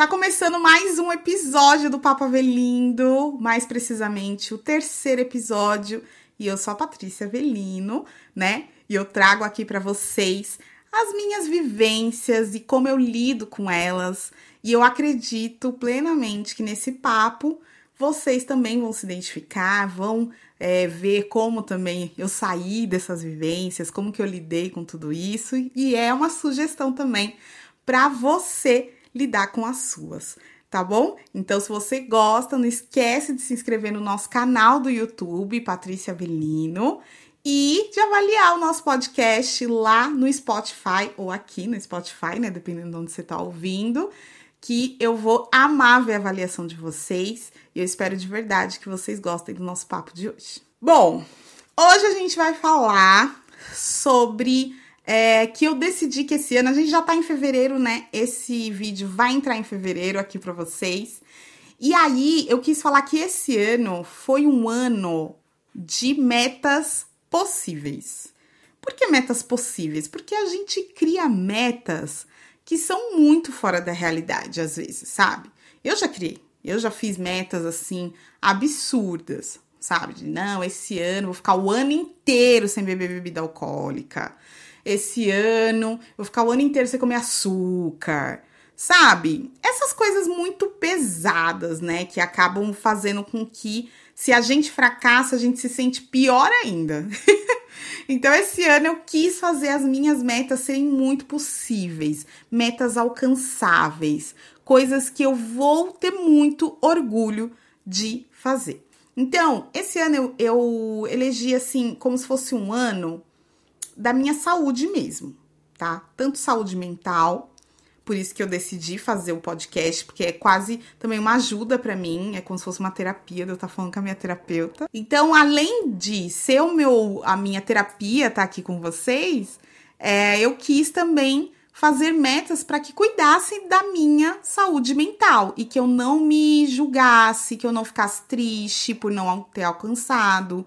Está começando mais um episódio do Papo Avelindo, mais precisamente o terceiro episódio, e eu sou a Patrícia Avelino, né? E eu trago aqui para vocês as minhas vivências e como eu lido com elas. E eu acredito plenamente que nesse papo vocês também vão se identificar, vão é, ver como também eu saí dessas vivências, como que eu lidei com tudo isso. E é uma sugestão também para você lidar com as suas, tá bom? Então, se você gosta, não esquece de se inscrever no nosso canal do YouTube, Patrícia Avelino, e de avaliar o nosso podcast lá no Spotify ou aqui no Spotify, né? Dependendo de onde você está ouvindo. Que eu vou amar ver a avaliação de vocês e eu espero de verdade que vocês gostem do nosso papo de hoje. Bom, hoje a gente vai falar sobre é, que eu decidi que esse ano, a gente já tá em fevereiro, né? Esse vídeo vai entrar em fevereiro aqui para vocês. E aí, eu quis falar que esse ano foi um ano de metas possíveis. Por que metas possíveis? Porque a gente cria metas que são muito fora da realidade, às vezes, sabe? Eu já criei, eu já fiz metas assim absurdas, sabe? Não, esse ano vou ficar o ano inteiro sem beber bebida alcoólica esse ano, vou ficar o ano inteiro sem comer açúcar. Sabe? Essas coisas muito pesadas, né? Que acabam fazendo com que, se a gente fracassa, a gente se sente pior ainda. então, esse ano eu quis fazer as minhas metas serem muito possíveis, metas alcançáveis, coisas que eu vou ter muito orgulho de fazer. Então, esse ano eu, eu elegi assim, como se fosse um ano da minha saúde mesmo, tá? Tanto saúde mental, por isso que eu decidi fazer o podcast, porque é quase também uma ajuda para mim, é como se fosse uma terapia, eu estar tá falando com a minha terapeuta. Então, além de ser o meu, a minha terapia estar tá aqui com vocês, é, eu quis também fazer metas para que cuidassem da minha saúde mental e que eu não me julgasse, que eu não ficasse triste por não ter alcançado.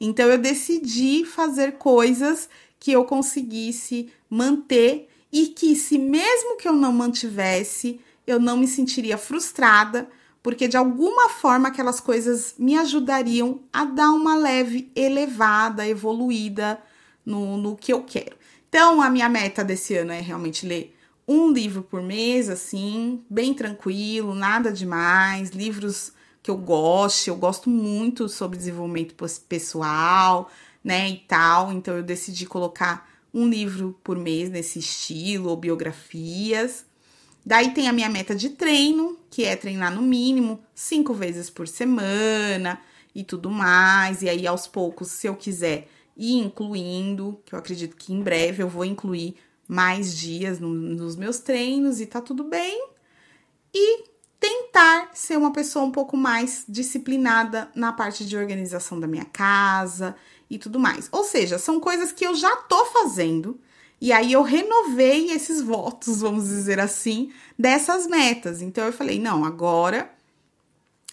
Então eu decidi fazer coisas que eu conseguisse manter e que, se mesmo que eu não mantivesse, eu não me sentiria frustrada, porque de alguma forma aquelas coisas me ajudariam a dar uma leve elevada, evoluída no, no que eu quero. Então, a minha meta desse ano é realmente ler um livro por mês, assim, bem tranquilo, nada demais, livros que eu goste, eu gosto muito sobre desenvolvimento pessoal, né, e tal. Então eu decidi colocar um livro por mês nesse estilo, ou biografias. Daí tem a minha meta de treino, que é treinar no mínimo cinco vezes por semana e tudo mais. E aí, aos poucos, se eu quiser ir incluindo, que eu acredito que em breve eu vou incluir mais dias no, nos meus treinos e tá tudo bem. E tentar ser uma pessoa um pouco mais disciplinada na parte de organização da minha casa e tudo mais. Ou seja, são coisas que eu já tô fazendo. E aí eu renovei esses votos, vamos dizer assim, dessas metas. Então eu falei, não, agora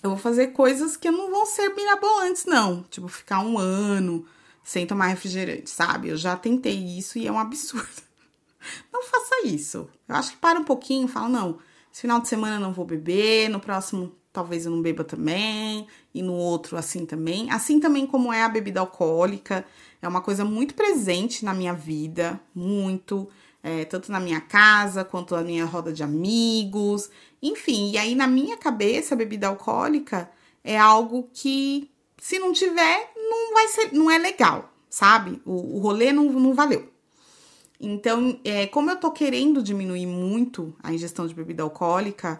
eu vou fazer coisas que não vão ser mirabolantes, não. Tipo, ficar um ano sem tomar refrigerante, sabe? Eu já tentei isso e é um absurdo. Não faça isso. Eu acho que para um pouquinho, fala, não, esse final de semana eu não vou beber, no próximo talvez eu não beba também, e no outro assim também. Assim também como é a bebida alcoólica, é uma coisa muito presente na minha vida, muito, é, tanto na minha casa quanto na minha roda de amigos, enfim. E aí na minha cabeça a bebida alcoólica é algo que se não tiver não vai ser, não é legal, sabe? O, o rolê não, não valeu. Então, é, como eu tô querendo diminuir muito a ingestão de bebida alcoólica,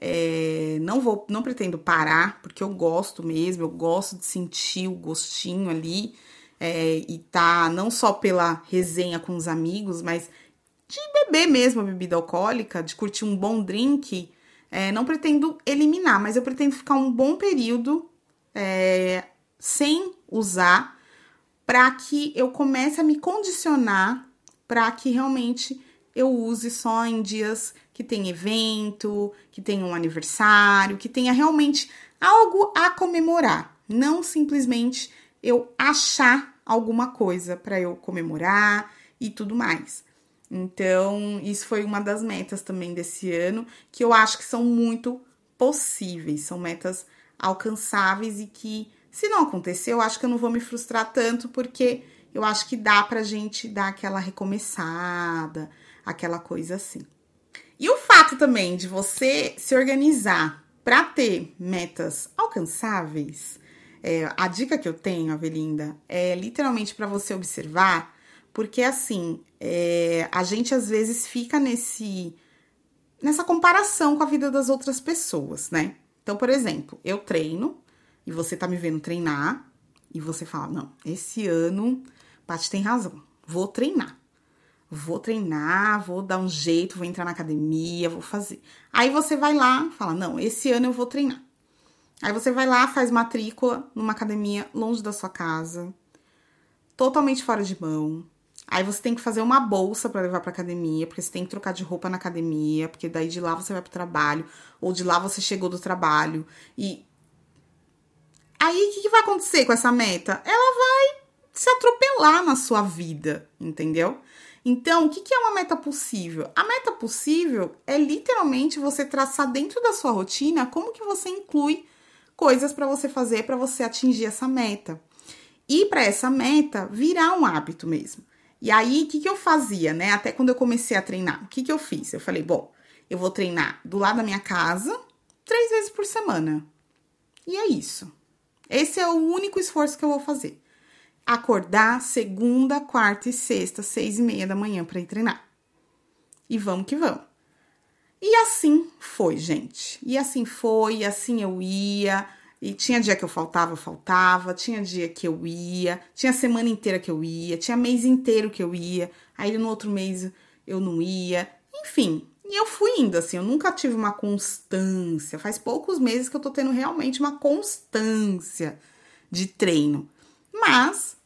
é, não vou, não pretendo parar, porque eu gosto mesmo, eu gosto de sentir o gostinho ali é, e tá não só pela resenha com os amigos, mas de beber mesmo a bebida alcoólica, de curtir um bom drink. É, não pretendo eliminar, mas eu pretendo ficar um bom período é, sem usar para que eu comece a me condicionar para que realmente eu use só em dias que tem evento, que tem um aniversário, que tenha realmente algo a comemorar, não simplesmente eu achar alguma coisa para eu comemorar e tudo mais. Então, isso foi uma das metas também desse ano, que eu acho que são muito possíveis, são metas alcançáveis e que, se não acontecer, eu acho que eu não vou me frustrar tanto, porque eu acho que dá pra gente dar aquela recomeçada, aquela coisa assim. E o fato também de você se organizar para ter metas alcançáveis, é, a dica que eu tenho, Avelinda, é literalmente para você observar, porque assim, é, a gente às vezes fica nesse nessa comparação com a vida das outras pessoas, né? Então, por exemplo, eu treino e você tá me vendo treinar e você fala: "Não, esse ano Paty tem razão. Vou treinar. Vou treinar, vou dar um jeito, vou entrar na academia, vou fazer". Aí você vai lá, fala: "Não, esse ano eu vou treinar". Aí você vai lá, faz matrícula numa academia longe da sua casa, totalmente fora de mão. Aí você tem que fazer uma bolsa para levar para academia, porque você tem que trocar de roupa na academia, porque daí de lá você vai pro trabalho, ou de lá você chegou do trabalho. E aí o que, que vai acontecer com essa meta? Ela vai se atropelar na sua vida, entendeu? Então, o que, é uma meta possível? A meta possível é literalmente você traçar dentro da sua rotina como que você inclui coisas para você fazer para você atingir essa meta. E para essa meta virar um hábito mesmo. E aí, o que, que eu fazia, né? Até quando eu comecei a treinar, o que, que eu fiz? Eu falei, bom, eu vou treinar do lado da minha casa três vezes por semana. E é isso. Esse é o único esforço que eu vou fazer. Acordar segunda, quarta e sexta, seis e meia da manhã para ir treinar. E vamos que vamos. E assim foi, gente. E assim foi, e assim eu ia. E tinha dia que eu faltava, faltava, tinha dia que eu ia, tinha semana inteira que eu ia, tinha mês inteiro que eu ia, aí no outro mês eu não ia, enfim. E eu fui indo, assim, eu nunca tive uma constância. Faz poucos meses que eu tô tendo realmente uma constância de treino. Mas,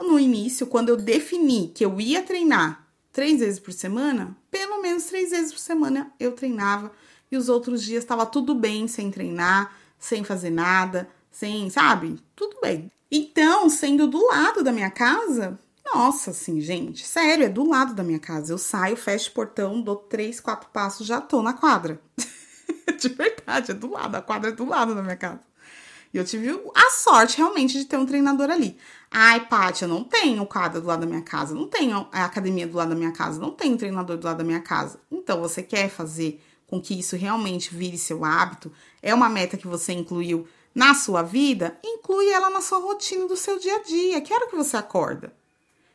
no início, quando eu defini que eu ia treinar três vezes por semana, pelo menos três vezes por semana eu treinava. E os outros dias estava tudo bem sem treinar sem fazer nada, sem, sabe? Tudo bem. Então, sendo do lado da minha casa, nossa, assim, gente, sério, é do lado da minha casa. Eu saio, fecho o portão, dou três, quatro passos, já tô na quadra. de verdade, é do lado, a quadra é do lado da minha casa. E eu tive a sorte realmente de ter um treinador ali. Ai, Paty, eu não tenho quadra do lado da minha casa, não tenho a academia do lado da minha casa, não tenho treinador do lado da minha casa. Então, você quer fazer com que isso realmente vire seu hábito, é uma meta que você incluiu na sua vida, inclui ela na sua rotina do seu dia a dia. Que hora que você acorda?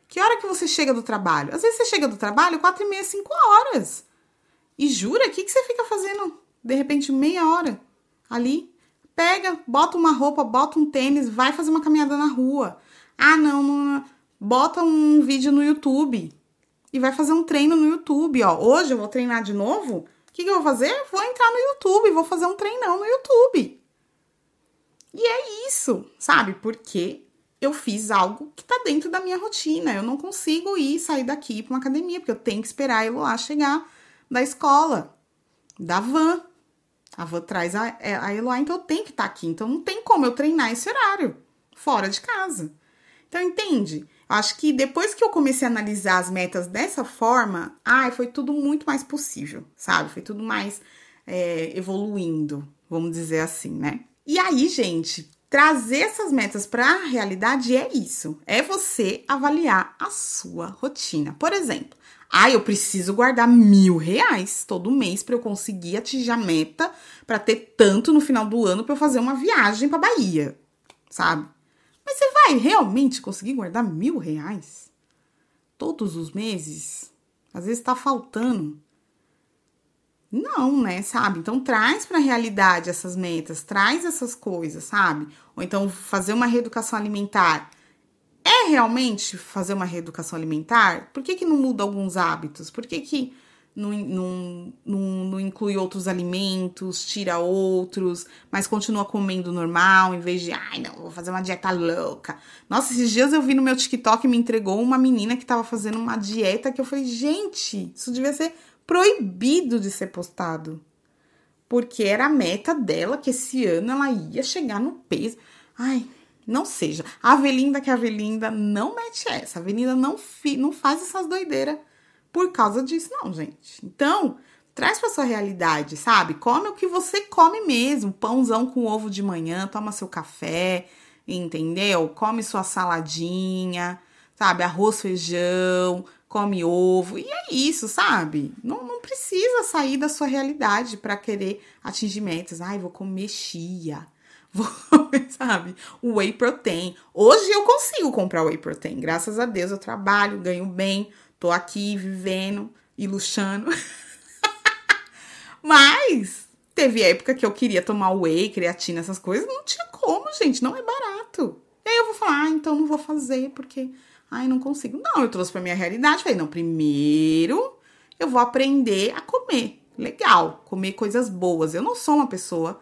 Que hora que você chega do trabalho? Às vezes você chega do trabalho quatro e meia, cinco horas. E jura, o que, que você fica fazendo de repente meia hora ali? Pega, bota uma roupa, bota um tênis, vai fazer uma caminhada na rua. Ah, não, não bota um vídeo no YouTube e vai fazer um treino no YouTube, ó. Hoje eu vou treinar de novo que, que eu vou fazer? Vou entrar no YouTube, vou fazer um treinão no YouTube. E é isso, sabe? Porque eu fiz algo que tá dentro da minha rotina. Eu não consigo ir sair daqui para uma academia, porque eu tenho que esperar a Eloá chegar da escola, da van. A van traz a, é, a Eloá, então eu tenho que estar tá aqui. Então não tem como eu treinar esse horário, fora de casa. Então, entende? Acho que depois que eu comecei a analisar as metas dessa forma, ai, foi tudo muito mais possível, sabe? Foi tudo mais é, evoluindo, vamos dizer assim, né? E aí, gente, trazer essas metas para a realidade é isso: é você avaliar a sua rotina. Por exemplo, ah, eu preciso guardar mil reais todo mês para eu conseguir atingir a meta, para ter tanto no final do ano para eu fazer uma viagem para Bahia, sabe? Mas você vai realmente conseguir guardar mil reais? Todos os meses? Às vezes tá faltando. Não, né, sabe? Então traz para a realidade essas metas, traz essas coisas, sabe? Ou então fazer uma reeducação alimentar. Realmente fazer uma reeducação alimentar? Por que, que não muda alguns hábitos? Por que, que não, não, não, não, inclui outros alimentos, tira outros, mas continua comendo normal, em vez de, ai, não, vou fazer uma dieta louca. Nossa, esses dias eu vi no meu TikTok me entregou uma menina que tava fazendo uma dieta que eu falei, gente, isso devia ser proibido de ser postado. Porque era a meta dela que esse ano ela ia chegar no peso. Ai, não seja. A Avelinda que é a Avelinda não mete essa. A Avelinda não, fi, não faz essas doideiras por causa disso, não, gente. Então, traz para sua realidade, sabe? Come o que você come mesmo, pãozão com ovo de manhã, toma seu café, entendeu? Come sua saladinha, sabe? Arroz, feijão, come ovo. E é isso, sabe? Não, não precisa sair da sua realidade para querer atingir metas. Ai, vou comer chia. Vou sabe? Whey protein. Hoje eu consigo comprar whey protein. Graças a Deus eu trabalho, ganho bem, tô aqui vivendo e luxando. Mas teve época que eu queria tomar whey, creatina, essas coisas. Não tinha como, gente. Não é barato. E aí eu vou falar, ah, então não vou fazer porque Ai, não consigo. Não, eu trouxe pra minha realidade. Falei, não, primeiro eu vou aprender a comer. Legal, comer coisas boas. Eu não sou uma pessoa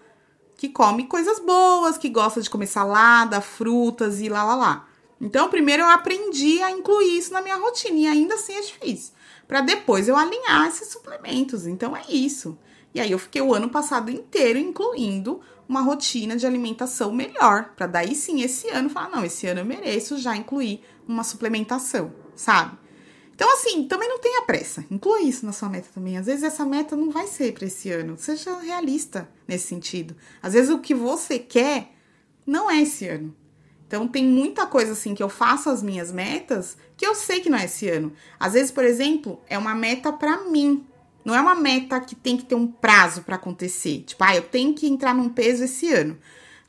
que come coisas boas, que gosta de comer salada, frutas e lá lá lá. Então, primeiro eu aprendi a incluir isso na minha rotina e ainda assim é difícil. Para depois eu alinhar esses suplementos. Então é isso. E aí eu fiquei o ano passado inteiro incluindo uma rotina de alimentação melhor, para daí sim esse ano falar, não, esse ano eu mereço já incluir uma suplementação, sabe? Então, assim, também não tenha pressa. Inclua isso na sua meta também. Às vezes essa meta não vai ser para esse ano. Seja realista nesse sentido. Às vezes o que você quer não é esse ano. Então, tem muita coisa assim que eu faço as minhas metas que eu sei que não é esse ano. Às vezes, por exemplo, é uma meta para mim. Não é uma meta que tem que ter um prazo para acontecer. Tipo, ah, eu tenho que entrar num peso esse ano.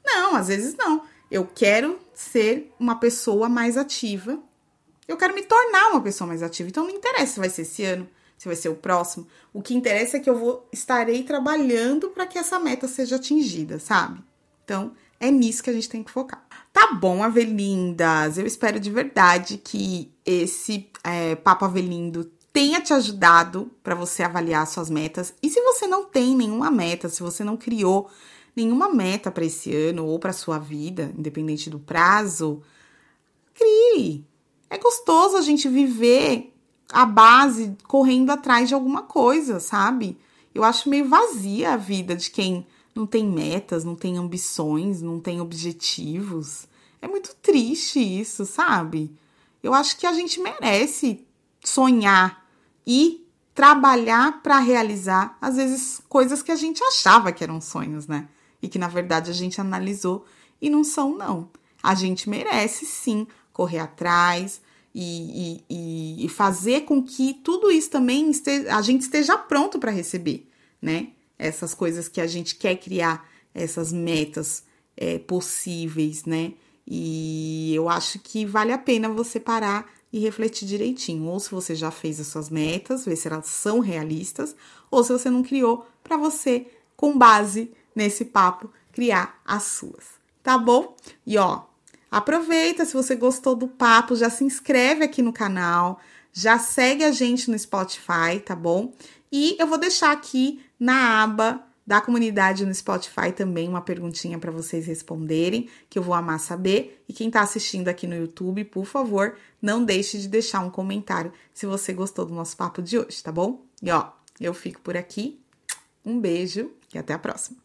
Não, às vezes não. Eu quero ser uma pessoa mais ativa. Eu quero me tornar uma pessoa mais ativa. Então não interessa se vai ser esse ano, se vai ser o próximo. O que interessa é que eu vou estarei trabalhando para que essa meta seja atingida, sabe? Então é nisso que a gente tem que focar. Tá bom, Avelindas. Eu espero de verdade que esse é, Papo Avelindo tenha te ajudado para você avaliar suas metas. E se você não tem nenhuma meta, se você não criou nenhuma meta para esse ano ou para sua vida, independente do prazo, crie. É gostoso a gente viver a base correndo atrás de alguma coisa, sabe? Eu acho meio vazia a vida de quem não tem metas, não tem ambições, não tem objetivos. É muito triste isso, sabe? Eu acho que a gente merece sonhar e trabalhar para realizar, às vezes, coisas que a gente achava que eram sonhos, né? e que na verdade a gente analisou e não são, não. A gente merece sim correr atrás e, e, e fazer com que tudo isso também esteja, a gente esteja pronto para receber, né? Essas coisas que a gente quer criar, essas metas é, possíveis, né? E eu acho que vale a pena você parar e refletir direitinho. Ou se você já fez as suas metas, ver se elas são realistas, ou se você não criou para você, com base nesse papo, criar as suas, tá bom? E ó, aproveita se você gostou do papo, já se inscreve aqui no canal, já segue a gente no Spotify, tá bom? E eu vou deixar aqui na aba da comunidade no Spotify também uma perguntinha para vocês responderem, que eu vou amar saber. E quem está assistindo aqui no YouTube, por favor, não deixe de deixar um comentário se você gostou do nosso papo de hoje, tá bom? E ó, eu fico por aqui. Um beijo e até a próxima.